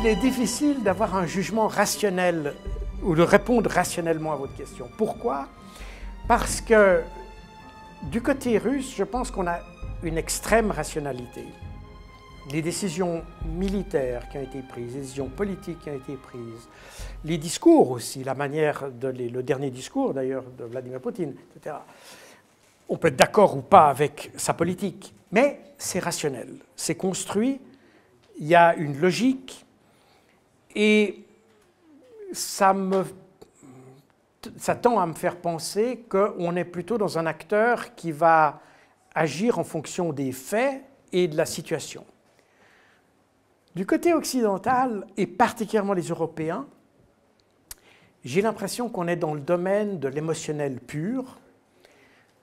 il est difficile d'avoir un jugement rationnel ou de répondre rationnellement à votre question. Pourquoi? Parce que du côté russe, je pense qu'on a une extrême rationalité. Les décisions militaires qui ont été prises, les décisions politiques qui ont été prises, les discours aussi, la manière le dernier discours d'ailleurs de Vladimir Poutine, etc. On peut être d'accord ou pas avec sa politique, mais c'est rationnel, c'est construit, il y a une logique, et ça, me, ça tend à me faire penser qu'on est plutôt dans un acteur qui va agir en fonction des faits et de la situation. Du côté occidental, et particulièrement les Européens, j'ai l'impression qu'on est dans le domaine de l'émotionnel pur,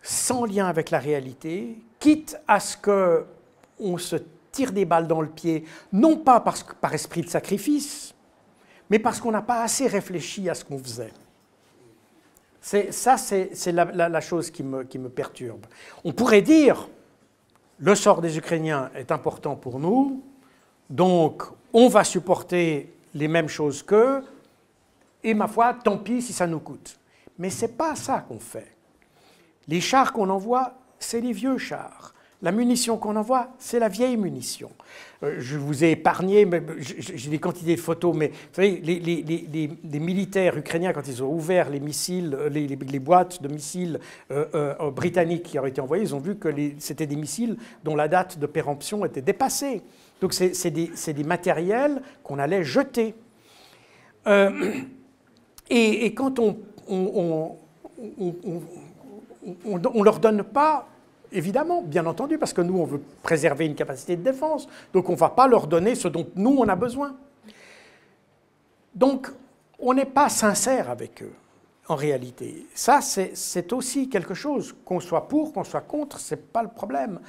sans lien avec la réalité, quitte à ce qu'on se tire des balles dans le pied, non pas parce par esprit de sacrifice, mais parce qu'on n'a pas assez réfléchi à ce qu'on faisait. Ça, c'est la, chose qui me, qui me perturbe. On pourrait dire, le sort des Ukrainiens est important pour nous, donc on va supporter les mêmes choses qu'eux, et ma foi, tant pis si ça nous coûte. Mais ce n'est pas ça qu'on fait. Les chars qu'on envoie, c'est les vieux chars. La munition qu'on envoie, c'est la vieille munition. Euh, je vous ai épargné, j'ai des quantités de photos, mais vous savez, les, militaires ukrainiens, quand ils ont ouvert les missiles, euh, les, boîtes de missiles euh, britanniques qui ont été envoyées, ils ont vu que c'était des missiles dont la date de péremption était dépassée. Donc c'est des, matériels qu'on allait jeter. et, quand on ne leur donne pas Évidemment, bien entendu, parce que nous, on veut préserver une capacité de défense. Donc, on ne va pas leur donner ce dont nous, on a besoin. Donc, on n'est pas sincère avec eux, en réalité. Ça, c'est aussi quelque chose, qu'on soit pour, qu'on soit contre, ce n'est pas le problème.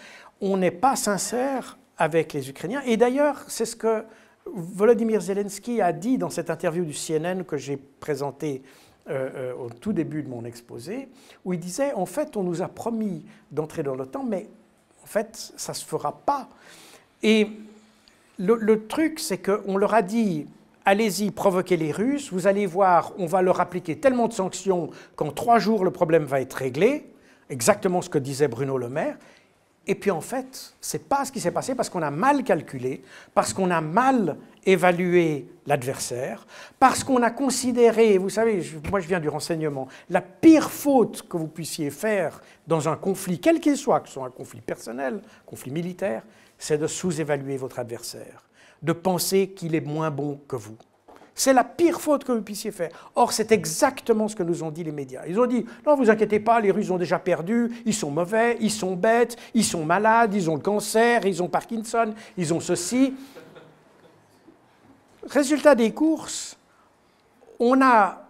On n'est pas sincère avec les Ukrainiens. Et d'ailleurs, c'est ce que Volodymyr Zelensky a dit dans cette interview du CNN que j'ai présentée euh, euh, au tout début de mon exposé, où il disait, en fait, on nous a promis d'entrer dans l'OTAN, mais en fait, ça ne se fera pas. Et le, truc, c'est qu'on leur a dit, allez-y, provoquez les Russes, vous allez voir, on va leur appliquer tellement de sanctions qu'en trois jours, le problème va être réglé, exactement ce que disait Bruno Le Maire. Et puis en fait, ce n'est pas ce qui s'est passé parce qu'on a mal calculé, parce qu'on a mal évalué l'adversaire, parce qu'on a considéré, vous savez, moi je viens du renseignement, la pire faute que vous puissiez faire dans un conflit, quel qu'il soit, que ce soit un conflit personnel, conflit militaire, c'est de sous-évaluer votre adversaire, de penser qu'il est moins bon que vous. C'est la pire faute que vous puissiez faire. Or, c'est exactement ce que nous ont dit les médias. Ils ont dit, non, vous inquiétez pas, les Russes ont déjà perdu, ils sont mauvais, ils sont bêtes, ils sont malades, ils ont le cancer, ils ont Parkinson, ils ont ceci. Résultat des courses, on a,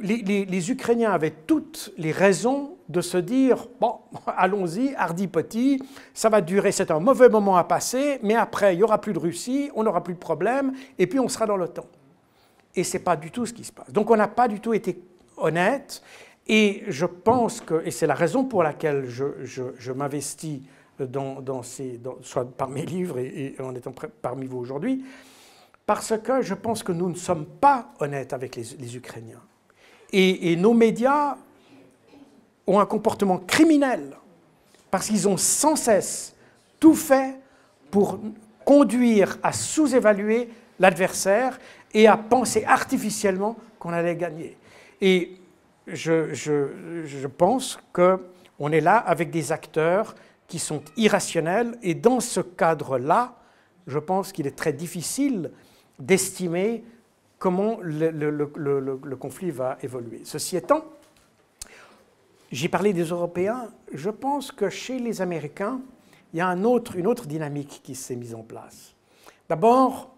les, Ukrainiens avaient toutes les raisons de se dire, bon, allons-y, hardi petit, ça va durer, c'est un mauvais moment à passer, mais après, il n'y aura plus de Russie, on n'aura plus de problème, et puis on sera dans l'OTAN et ce n'est pas du tout ce qui se passe. Donc on n'a pas du tout été honnête, et je pense que, et c'est la raison pour laquelle je, m'investis dans, ces, soit par mes livres et, en étant parmi vous aujourd'hui, parce que je pense que nous ne sommes pas honnêtes avec les, Ukrainiens. Et, et, nos médias ont un comportement criminel, parce qu'ils ont sans cesse tout fait pour conduire à sous-évaluer l'adversaire et à penser artificiellement qu'on allait gagner. Et je, je, je pense qu'on est là avec des acteurs qui sont irrationnels, et dans ce cadre-là, je pense qu'il est très difficile d'estimer comment le, le, le, le, conflit va évoluer. Ceci étant, j'ai parlé des Européens, je pense que chez les Américains, il y a une autre dynamique qui s'est mise en place. D'abord,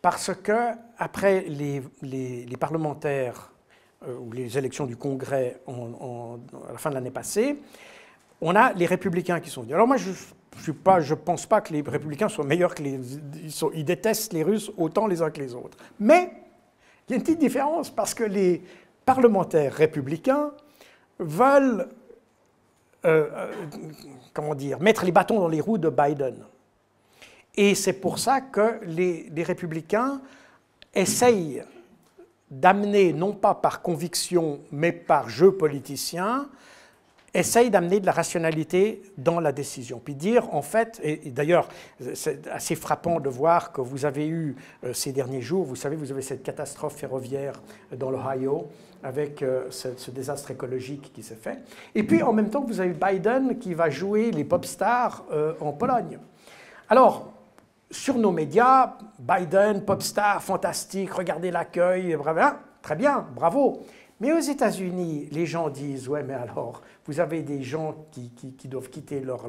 parce que après les, parlementaires euh, ou les élections du Congrès à la fin de l'année passée, on a les républicains qui sont venus. Alors moi, je ne pense pas que les républicains soient meilleurs que les... Ils, détestent les Russes autant les uns que les autres. Mais il y a une petite différence parce que les parlementaires républicains veulent, euh, euh, comment dire, mettre les bâtons dans les roues de Biden. Et c'est pour ça que les, républicains essaye d'amener, non pas par conviction, mais par jeu politicien, essaye d'amener de la rationalité dans la décision. Puis dire, en fait, et, d'ailleurs, c'est assez frappant de voir que vous avez eu euh, ces derniers jours, vous savez, vous avez cette catastrophe ferroviaire dans l'Ohio avec euh, ce, désastre écologique qui s'est fait. Et puis, en même temps, vous avez Biden qui va jouer les pop stars euh, en Pologne. Alors, sur nos médias, Biden, pop star, fantastique, regardez l'accueil, très bien, bravo. Mais aux États-Unis, les gens disent, ouais, mais alors, vous avez des gens qui, doivent quitter leur,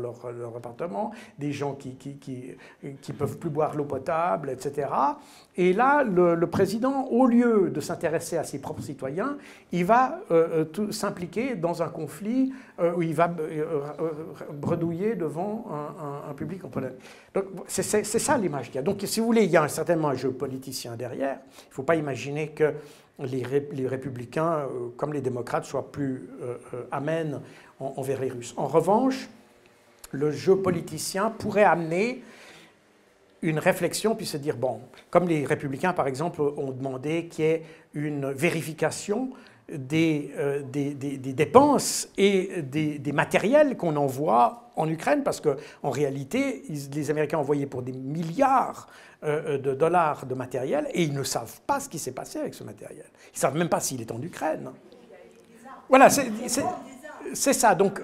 appartement, des gens qui ne peuvent plus boire l'eau potable, etc. Et là, le, président, au lieu de s'intéresser à ses propres citoyens, il va euh, euh, s'impliquer dans un conflit euh, où il va bredouiller devant un, un, public en Pologne. Donc, c'est ça l'image qu'il y a. Donc, si vous voulez, il y a certainement un jeu politicien derrière. Il ne faut pas imaginer que les, républicains, euh, comme les démocrates, soient plus euh, euh, amènes envers les Russes. En revanche, le jeu politicien pourrait amener une réflexion, puis se dire, bon, comme les républicains, par exemple, ont demandé qu'il y ait une vérification des, des, dépenses et des, matériels qu'on envoie en Ukraine, parce qu'en réalité, les Américains envoyé pour des milliards euh, euh, de dollars de matériel et ils ne savent pas ce qui s'est passé avec ce matériel. Ils ne savent même pas s'il est en Ukraine. Voilà, c'est ça. Donc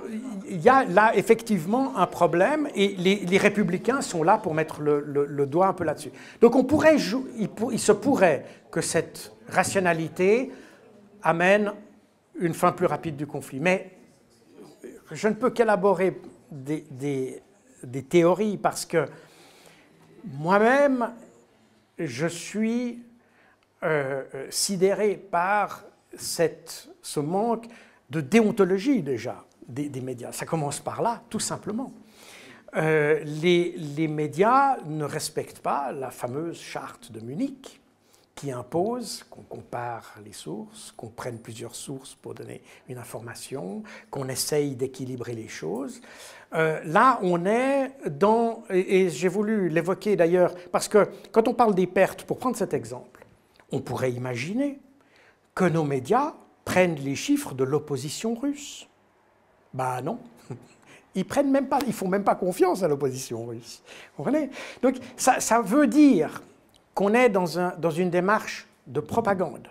il y a là effectivement un problème et les, républicains sont là pour mettre le, doigt un peu là-dessus. Donc on pourrait, il, se pourrait que cette rationalité amène une fin plus rapide du conflit. Mais je ne peux qu'élaborer des, théories parce que moi-même, je suis euh, euh, sidéré par ce manque de déontologie déjà des, médias. Ça commence par là, tout simplement. Euh, les, médias ne respectent pas la fameuse charte de Munich qui impose qu'on compare les sources, qu'on prenne plusieurs sources pour donner une information, qu'on essaye d'équilibrer les choses. Euh, là, on est dans, et, j'ai voulu l'évoquer d'ailleurs, parce que quand on parle des pertes, pour prendre cet exemple, on pourrait imaginer que nos médias prennent les chiffres de l'opposition russe. Ben non. Ils prennent même pas, ils font même pas confiance à l'opposition russe. Vous comprenez? Donc ça, ça, veut dire qu'on est dans, un, dans une démarche de propagande.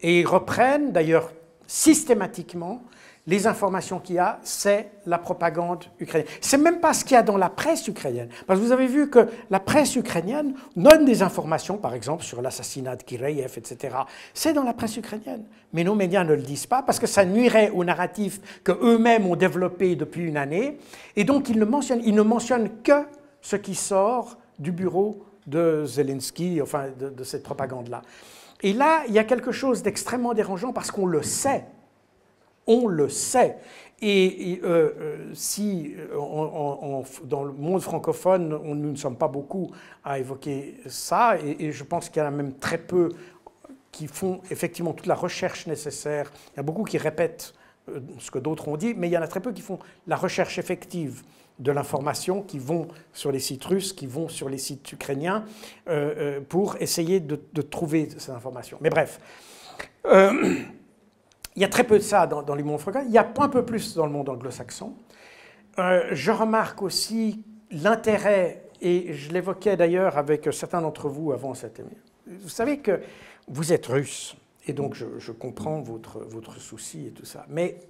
Et ils reprennent d'ailleurs systématiquement les informations qu'il y a, c'est la propagande ukrainienne. C'est même pas ce qu'il y a dans la presse ukrainienne. Parce que vous avez vu que la presse ukrainienne donne des informations, par exemple, sur l'assassinat de Kireyev, etc. C'est dans la presse ukrainienne. Mais nos médias ne le disent pas parce que ça nuirait au narratif qu'eux-mêmes ont développé depuis une année. Et donc, ils ne mentionnent, ils ne mentionnent que ce qui sort du bureau de Zelensky, enfin, de, de cette propagande-là. Et là, il y a quelque chose d'extrêmement dérangeant parce qu'on le sait on le sait. Et, euh, euh, si euh, dans le monde francophone, nous ne sommes pas beaucoup à évoquer ça, et, je pense qu'il y en a même très peu qui font effectivement toute la recherche nécessaire. Il y a beaucoup qui répètent ce que d'autres ont dit, mais il y en a très peu qui font la recherche effective de l'information, qui vont sur les sites russes, qui vont sur les sites ukrainiens, pour essayer de, de, trouver ces informations. Mais bref. Il y a très peu de ça dans, dans les mondes francophones. Il y a un peu plus dans le monde anglo-saxon. Euh, je remarque aussi l'intérêt, et je l'évoquais d'ailleurs avec certains d'entre vous avant cette émission. Vous savez que vous êtes russe, et donc je, je, comprends votre, votre souci et tout ça. Mais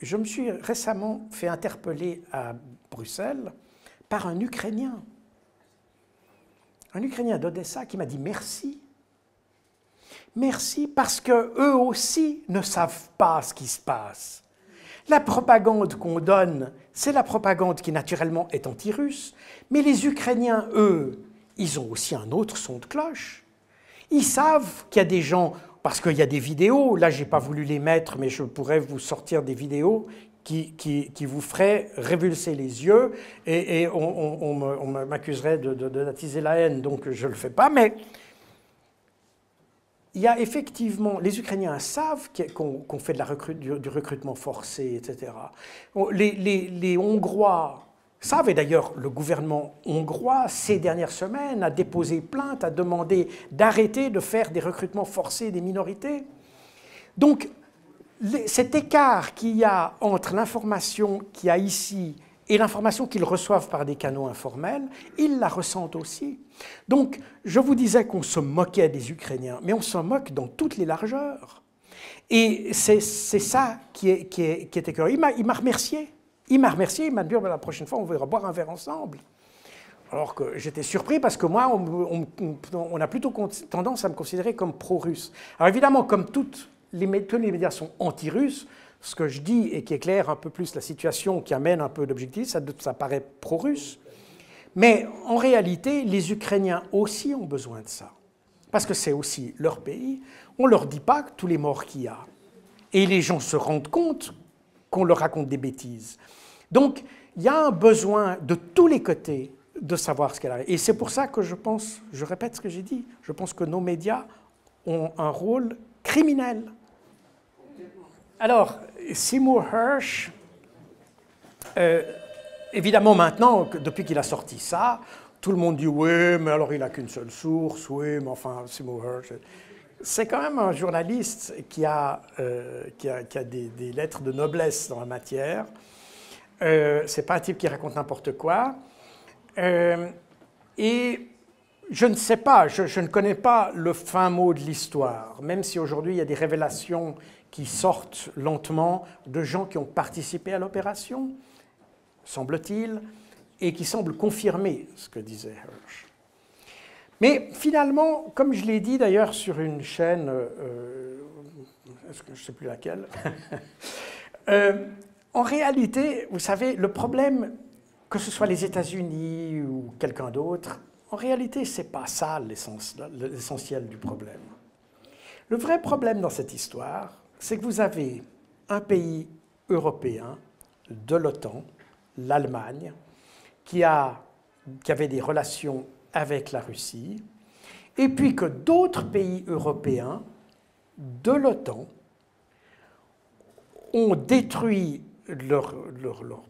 je me suis récemment fait interpeller à Bruxelles par un Ukrainien. Un Ukrainien d'Odessa qui m'a dit merci Merci parce que eux aussi ne savent pas ce qui se passe. La propagande qu'on donne, c'est la propagande qui naturellement est anti-russe, mais les Ukrainiens, eux, ils ont aussi un autre son de cloche. Ils savent qu'il y a des gens, parce qu'il y a des vidéos, là j'ai pas voulu les mettre, mais je pourrais vous sortir des vidéos qui, qui, vous feraient révulser les yeux et, on, m'accuserait de, de, d'attiser la haine, donc je ne le fais pas, mais il y a effectivement, les Ukrainiens savent qu'on fait du, recrutement forcé, etc. Les, Hongrois savent, et d'ailleurs le gouvernement hongrois, ces dernières semaines, a déposé plainte, a demandé d'arrêter de faire des recrutements forcés des minorités. Donc cet écart qu'il y a entre l'information qu'il y a ici et l'information qu'ils reçoivent par des canaux informels, ils la ressentent aussi. Donc, je vous disais qu'on se moquait des Ukrainiens, mais on se moque dans toutes les largeurs. Et c'est ça qui, est, qui, Il m'a remercié. Il m'a remercié, il m'a dit, oh, la prochaine fois, on va boire un verre ensemble. Alors que j'étais surpris parce que moi, on, on, a plutôt tendance à me considérer comme pro-russe. Alors évidemment, comme toutes les, tous les médias sont anti-russes, ce que je dis et qui éclaire un peu plus la situation, qui amène un peu d'objectif, ça, ça paraît pro-russe. Mais en réalité, les Ukrainiens aussi ont besoin de ça. Parce que c'est aussi leur pays. On ne leur dit pas tous les morts qu'il y a. Et les gens se rendent compte qu'on leur raconte des bêtises. Donc, il y a un besoin de tous les côtés de savoir ce qu'elle a. Et c'est pour ça que je pense, je répète ce que j'ai dit, je pense que nos médias ont un rôle criminel. Alors, Seymour Hirsch, euh, évidemment maintenant, depuis qu'il a sorti ça, tout le monde dit oui, mais alors il n'a qu'une seule source, oui, mais enfin, Seymour Hirsch. C'est quand même un journaliste qui a, euh, qui a, des, lettres de noblesse dans la matière. Euh, c'est pas un type qui raconte n'importe quoi. Euh, et je ne sais pas, je, ne connais pas le fin mot de l'histoire, même si aujourd'hui il y a des révélations qui sortent lentement de gens qui ont participé à l'opération, semble-t-il, et qui semblent confirmer ce que disait Hirsch. Mais finalement, comme je l'ai dit d'ailleurs sur une chaîne, euh, je ne sais plus laquelle, euh, en réalité, vous savez, le problème, que ce soit les États-Unis ou quelqu'un d'autre, en réalité, ce n'est pas ça l'essentiel du problème. Le vrai problème dans cette histoire, c'est que vous avez un pays européen de l'OTAN, l'Allemagne, qui, avait des relations avec la Russie, et puis que d'autres pays européens de l'OTAN ont détruit leur,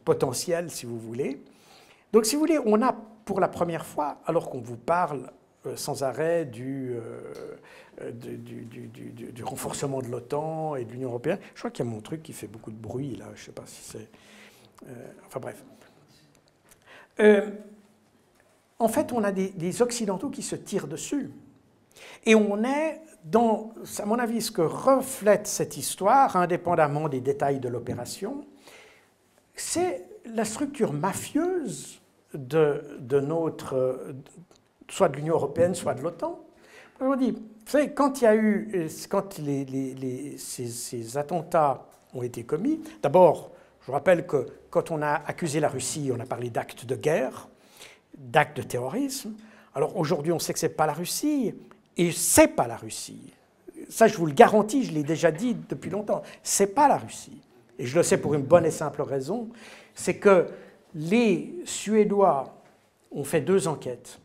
potentiel, si vous voulez. Donc, si vous voulez, on a pour la première fois, alors qu'on vous parle sans arrêt du, euh, euh, du, du, renforcement de l'OTAN et de l'Union européenne. Je crois qu'il y a mon truc qui fait beaucoup de bruit, là, je ne sais pas si c'est... enfin bref. en fait, on a des, des, Occidentaux qui se tirent dessus. Et on est dans, à mon avis, ce que reflète cette histoire, indépendamment des détails de l'opération, c'est la structure mafieuse de, de notre, soit de l'Union européenne, soit de l'OTAN. Je vous dis, vous savez, quand il y a eu, quand les, ces, attentats ont été commis, d'abord, je rappelle que quand on a accusé la Russie, on a parlé d'actes de guerre, d'actes de terrorisme. Alors aujourd'hui, on sait que ce n'est pas la Russie, et c'est pas la Russie. Ça, je vous le garantis, je l'ai déjà dit depuis longtemps, c'est pas la Russie. Et je le sais pour une bonne et simple raison, c'est que les Suédois ont fait deux enquêtes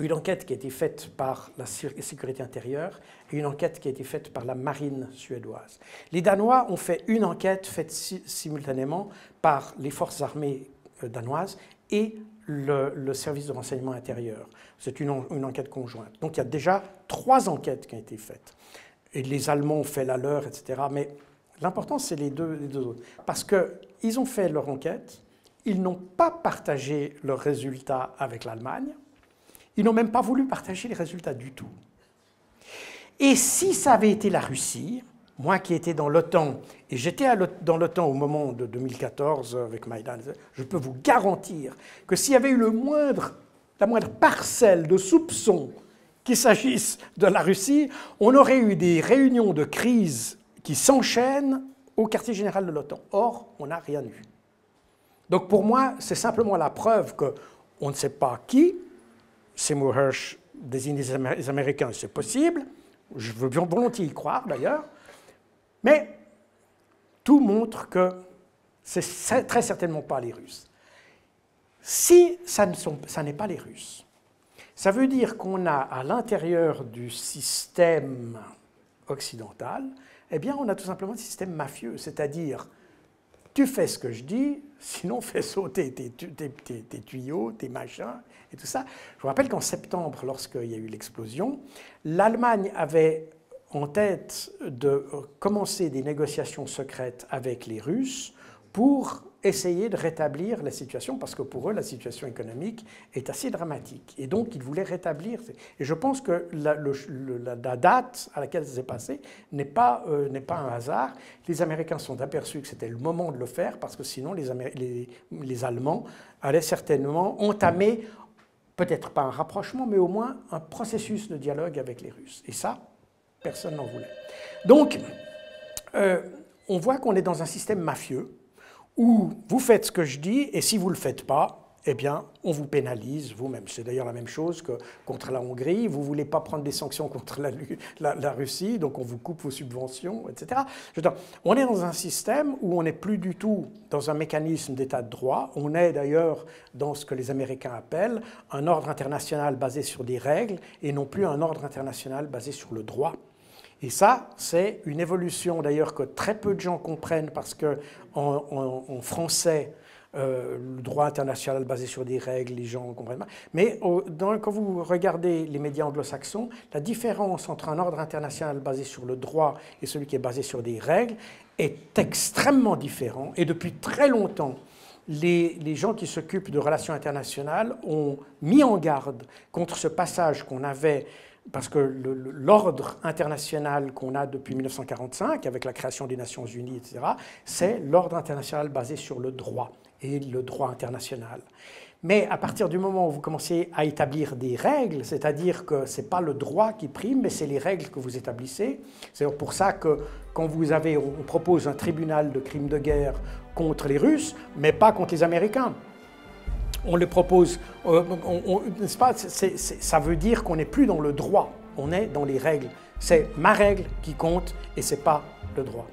une enquête qui a été faite par la sécurité intérieure et une enquête qui a été faite par la marine suédoise. Les Danois ont fait une enquête faite simultanément par les forces armées euh, danoises et le, service de renseignement intérieur. C'est une, enquête conjointe. Donc il y a déjà trois enquêtes qui ont été faites. Et les Allemands ont fait la leur, etc. Mais l'important, c'est les deux, les deux autres. Parce qu'ils ont fait leur enquête, ils n'ont pas partagé leurs résultats avec l'Allemagne, ils n'ont même pas voulu partager les résultats du tout. Et si ça avait été la Russie, moi qui étais dans l'OTAN, et j'étais dans l'OTAN au moment de 2014 avec Maïdan, je peux vous garantir que s'il y avait eu la moindre parcelle de soupçon qu'il s'agisse de la Russie, on aurait eu des réunions de crise qui s'enchaînent au quartier général de l'OTAN. Or, on n'a rien eu. Donc pour moi, c'est simplement la preuve qu'on ne sait pas qui, Seymour Hersh désigne les Américains, c'est possible, je veux bien volontiers y croire d'ailleurs, mais tout montre que c'est très certainement pas les Russes. Si ça n'est pas les Russes, ça veut dire qu'on a à l'intérieur du système occidental, eh bien, on a tout simplement un système mafieux, c'est-à-dire tu fais ce que je dis, sinon fais sauter tes, tuyaux, tes machins et tout ça. Je vous rappelle qu'en septembre, lorsqu'il y a eu l'explosion, l'Allemagne avait en tête de commencer des négociations secrètes avec les Russes pour essayer de rétablir la situation, parce que pour eux, la situation économique est assez dramatique. Et donc, ils voulaient rétablir. Et je pense que la, date à laquelle ça s'est passé n'est pas, euh, pas un hasard. Les Américains sont aperçus que c'était le moment de le faire, parce que sinon, les, les, les Allemands allaient certainement entamer, peut-être pas un rapprochement, mais au moins un processus de dialogue avec les Russes. Et ça, personne n'en voulait. Donc, euh, on voit qu'on est dans un système mafieux où vous faites ce que je dis et si vous ne le faites pas, eh bien, on vous pénalise vous-même. C'est d'ailleurs la même chose que contre la Hongrie. Vous ne voulez pas prendre des sanctions contre la, Russie, donc on vous coupe vos subventions, etc. on est dans un système où on n'est plus du tout dans un mécanisme d'état de droit. On est d'ailleurs dans ce que les Américains appellent un ordre international basé sur des règles et non plus un ordre international basé sur le droit. Et ça, c'est une évolution d'ailleurs que très peu de gens comprennent parce que en, français, euh, le droit international basé sur des règles, les gens comprennent pas. Mais quand vous regardez les médias anglo-saxons, la différence entre un ordre international basé sur le droit et celui qui est basé sur des règles est extrêmement différent. Et depuis très longtemps, les, les, gens qui s'occupent de relations internationales ont mis en garde contre ce passage qu'on avait parce que l'ordre international qu'on a depuis 1945, avec la création des Nations Unies, etc., c'est l'ordre international basé sur le droit et le droit international. Mais à partir du moment où vous commencez à établir des règles, c'est-à-dire que ce n'est pas le droit qui prime, mais c'est les règles que vous établissez. C'est pour ça que quand vous avez, on propose un tribunal de crimes de guerre contre les Russes, mais pas contre les Américains on le propose, euh, n'est-ce pas Ça veut dire qu'on n'est plus dans le droit, on est dans les règles. C'est ma règle qui compte et c'est pas le droit.